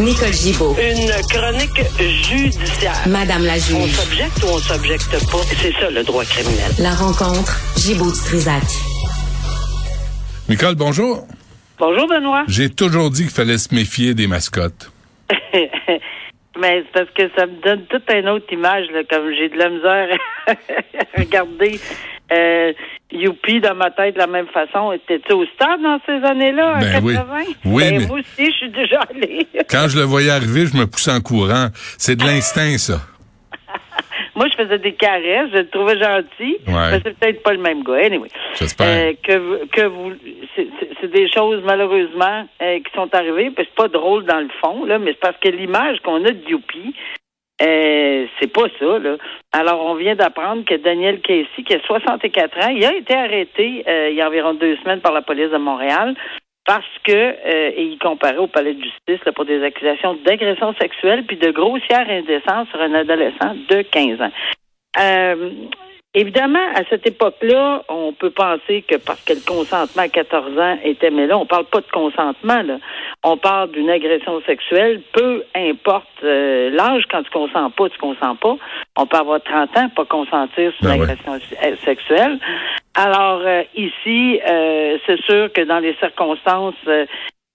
Nicole Gibaud. Une chronique judiciaire. Madame la On juge. s'objecte ou on s'objecte pas? C'est ça le droit criminel. La rencontre. Gibaud du Trisac. Nicole, bonjour. Bonjour Benoît. J'ai toujours dit qu'il fallait se méfier des mascottes. Mais c'est parce que ça me donne toute une autre image, là, comme j'ai de la misère à regarder euh, Youpi dans ma tête de la même façon. Étais-tu au stade dans ces années-là, en Ben oui. 80? Oui, Ben, mais- Moi aussi, je suis déjà allée. Quand je le voyais arriver, je me poussais en courant. C'est de l'instinct, ça. Moi, je faisais des caresses, je le trouvais gentil, Ouais. mais c'est peut-être pas le même gars. Anyway. J'espère. Euh, que, que vous, c'est des choses malheureusement euh, qui sont arrivées. puis C'est pas drôle dans le fond, là, mais c'est parce que l'image qu'on a de Youpi, euh, c'est pas ça. Là. Alors, on vient d'apprendre que Daniel Casey, qui a 64 ans, il a été arrêté euh, il y a environ deux semaines par la police de Montréal parce que euh, et il comparait au palais de justice là, pour des accusations d'agression sexuelle puis de grossière indécence sur un adolescent de 15 ans. Euh, évidemment, à cette époque-là, on peut penser que parce que le consentement à 14 ans était, mais là, on parle pas de consentement, là. On parle d'une agression sexuelle, peu importe euh, l'âge, quand tu consens pas, tu consens pas. On peut avoir 30 ans, pas consentir sur Ben une ouais. agression euh, sexuelle. Alors, euh, ici, euh, c'est sûr que dans les circonstances,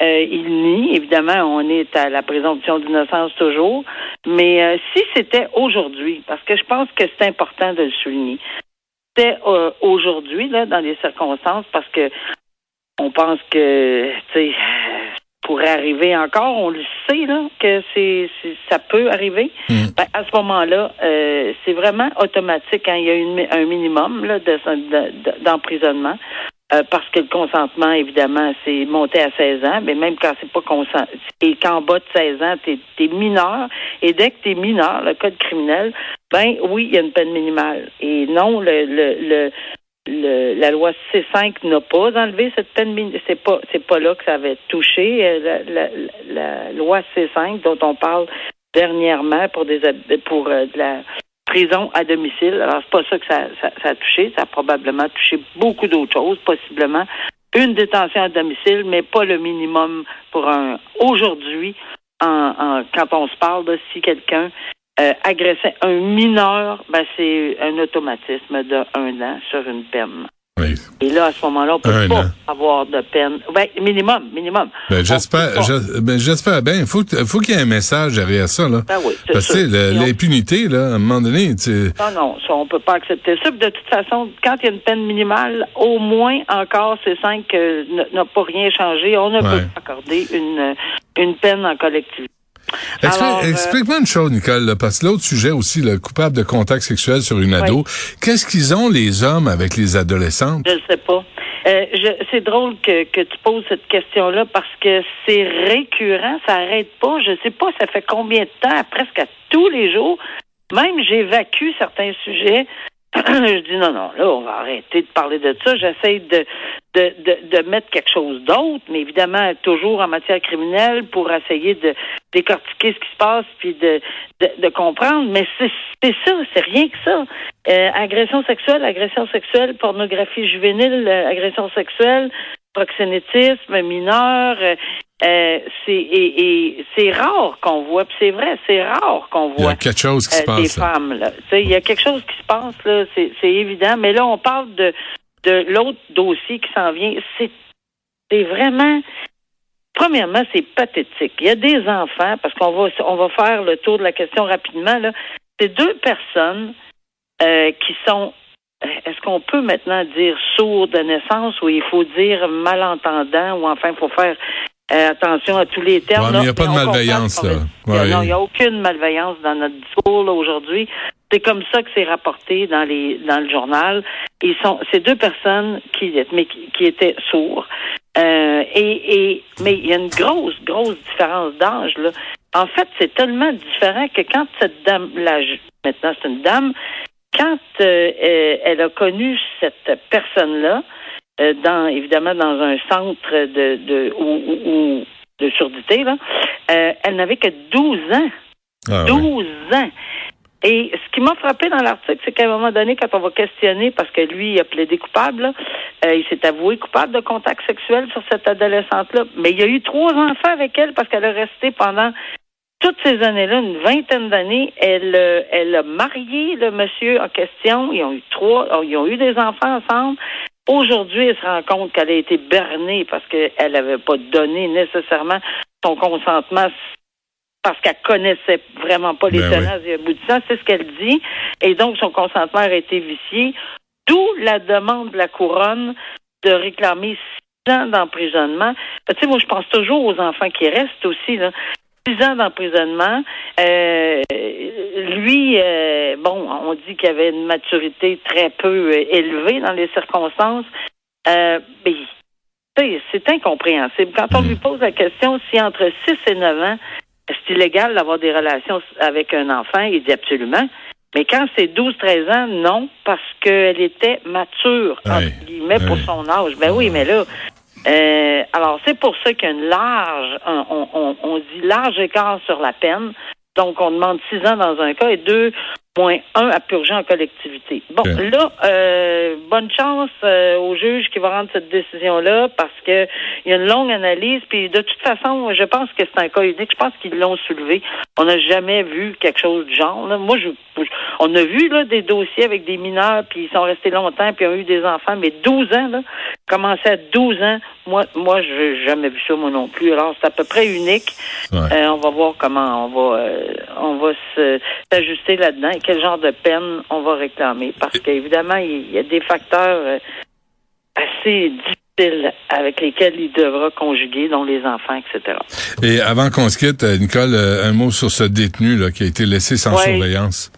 euh, il nie. Évidemment, on est à la présomption d'innocence toujours. Mais euh, si c'était aujourd'hui, parce que je pense que c'est important de le souligner, c'était euh, aujourd'hui, là, dans les circonstances, parce que on pense que, tu sais, pourrait arriver encore, on le sait, là, que c'est, ça peut arriver. Mm. Ben, à ce moment-là, c'est vraiment automatique quand il y a une, un minimum là, de, de- d'emprisonnement. Euh, parce que le consentement, évidemment, c'est monté à 16 ans, mais même quand c'est pas consent et qu'en bas de 16 ans, t'es es mineur, et dès que t'es mineur, le code criminel, ben oui, il y a une peine minimale. Et non, le, le, le, le- la loi C5 n'a pas enlevé cette peine minimale. C'est pas c'est pas là que ça avait touché euh, la, la, la loi C5 dont on parle dernièrement pour des pour euh, de la prison à domicile. Alors, c'est pas ça que ça, ça, ça a touché. Ça a probablement touché beaucoup d'autres choses, possiblement une détention à domicile, mais pas le minimum pour un aujourd'hui. En, en- quand on se parle de si quelqu'un euh, agressait un mineur, ben c'est un automatisme de un an sur une peine. Oui. Et là, à ce moment-là, on peut Un pas an. avoir de peine. Ben, minimum, minimum. Ben, j'espère, ben, j'espère bien. Il faut, faut qu'il y ait un message derrière ça, là. Ben oui, Parce que, l'impunité, là, à un moment donné, tu Non, non, ça, on peut pas accepter ça. Puis de toute façon, quand il y a une peine minimale, au moins encore, c'est cinq n- n'a pas rien changé. On ne Ouais. peut pas accorder une, une peine en collectivité. Euh, Explique-moi une chose, Nicole, là, parce que l'autre sujet aussi, le coupable de contact sexuel sur une ado, qu'est-ce qu'ils ont, les hommes, avec les adolescentes? Je ne sais pas. Euh, c'est drôle que, que tu poses cette question-là parce que c'est récurrent, ça arrête pas. Je sais pas, ça fait combien de temps, presque à tous les jours. Même j'évacue certains sujets. je dis non, non, là, on va arrêter de parler de ça. J'essaie de, de, de, de mettre quelque chose d'autre, mais évidemment, toujours en matière criminelle pour essayer de décortiquer ce qui se passe puis de, de, de comprendre. Mais c'est ça, c'est rien que ça. Euh, agression sexuelle, agression sexuelle, pornographie juvénile, euh, agression sexuelle, proxénétisme mineur. euh, c'est et, et c'est rare qu'on voit, puis c'est vrai, c'est rare qu'on Il y voit a quelque chose qui se des passe. là. femmes. Là. Il y a quelque chose qui se passe, là, c'est évident. Mais là, on parle de, de l'autre dossier qui s'en vient. C'est vraiment. Premièrement, c'est pathétique. Il y a des enfants, parce qu'on va on va faire le tour de la question rapidement. Là. C'est deux personnes euh, qui sont est-ce qu'on peut maintenant dire sourd de naissance ou il faut dire malentendant ou enfin il faut faire euh, attention à tous les termes. il n'y a pas de malveillance. Là. Non, il n'y a aucune malveillance dans notre discours aujourd'hui. C'est comme ça que c'est rapporté dans les dans le journal. Ils sont ces deux personnes qui mais qui, étaient sourds. Euh, et, et mais il y a une grosse grosse différence d'âge là. En fait, c'est tellement différent que quand cette dame là maintenant c'est une dame quand euh, elle a connu cette personne là euh, dans évidemment dans un centre de de ou, de surdité là, euh, elle n'avait que 12 ans. 12 ah, ans. Et ce qui m'a frappé dans l'article, c'est qu'à un moment donné, quand on va questionner, parce que lui, il a plaidé coupable, euh, il s'est avoué coupable de contact sexuel sur cette adolescente-là, mais il y a eu trois enfants avec elle parce qu'elle a resté pendant toutes ces années-là, une vingtaine d'années, elle, elle a marié le monsieur en question. Ils ont eu trois, ils ont eu des enfants ensemble. Aujourd'hui, elle se rend compte qu'elle a été bernée parce qu'elle n'avait pas donné nécessairement son consentement parce qu'elle connaissait vraiment pas les ben tenants et aboutissants. C'est ce qu'elle dit. Et donc, son consentement a été vicié. D'où la demande de la couronne de réclamer six ans d'emprisonnement. Tu sais, moi, je pense toujours aux enfants qui restent aussi. Là. Six ans d'emprisonnement. Euh, lui, euh, bon, on dit qu'il avait une maturité très peu euh, élevée dans les circonstances. Euh, mais c'est incompréhensible. Quand on lui hmm. pose la question si entre 6 et 9 ans, c'est illégal d'avoir des relations avec un enfant, il dit absolument. Mais quand c'est 12-13 ans, non, parce qu'elle était mature, entre guillemets, pour son âge. Ben oui, mais là, euh, alors c'est pour ça qu'il y a une large, on, on, on dit large écart sur la peine. Donc, on demande six ans dans un cas et deux moins un à purger en collectivité. Bon, là, euh, bonne chance euh, au juge qui va rendre cette décision-là parce que il y a une longue analyse. Puis de toute façon, je pense que c'est un cas unique. Je pense qu'ils l'ont soulevé. On n'a jamais vu quelque chose du genre. Moi, je, on a vu là des dossiers avec des mineurs, puis ils sont restés longtemps, puis ils ont eu des enfants, mais 12 ans, là, commencer à 12 ans, moi, moi, je n'ai jamais vu ça, moi non plus. Alors, c'est à peu près unique. Euh, on va voir comment on va, euh, on va s'ajuster là-dedans quel genre de peine on va réclamer. Parce qu'évidemment, il y a des facteurs euh, assez difficiles avec lesquels il devra conjuguer, dont les enfants, etc. Et avant qu'on se quitte, Nicole, un mot sur ce détenu là, qui a été laissé sans surveillance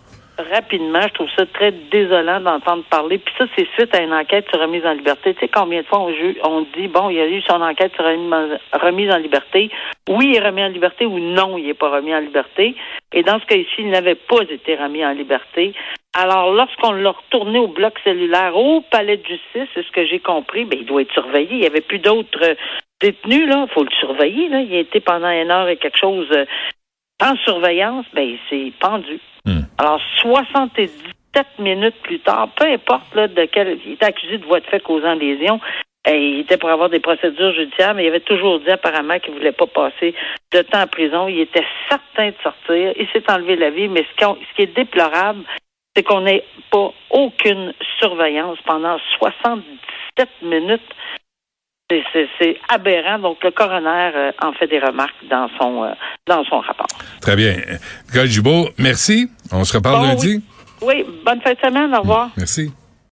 rapidement. Je trouve ça très désolant d'entendre parler. Puis ça, c'est suite à une enquête sur remise en liberté. Tu sais, combien de fois on, dit, bon, il y a eu son enquête sur remise en liberté. Oui, il est remis en liberté ou non, il n'est pas remis en liberté. Et dans ce cas ci il n'avait pas été remis en liberté. Alors, lorsqu'on l'a retourné au bloc cellulaire, au palais de justice, c'est ce que j'ai compris, ben, il doit être surveillé. Il n'y avait plus d'autres détenus, là. Il faut le surveiller. Il a été pendant une heure et quelque chose euh, en surveillance, ben, il s'est pendu. Hmm. Alors, 77 minutes plus tard, peu importe là, de quel. Il était accusé de voie de fait causant lésion. Et il était pour avoir des procédures judiciaires, mais il avait toujours dit apparemment qu'il voulait pas passer de temps en prison. Il était certain de sortir. Il s'est enlevé la vie, mais ce, ce qui est déplorable, c'est qu'on n'ait pas aucune surveillance pendant 77 minutes. C'est aberrant. Donc, le coroner euh, en fait des remarques dans son, euh, dans son rapport. Très bien. Nicole Gibault, merci. On se reparle lundi. Oui. oui, bonne fin de semaine. Au revoir. Merci.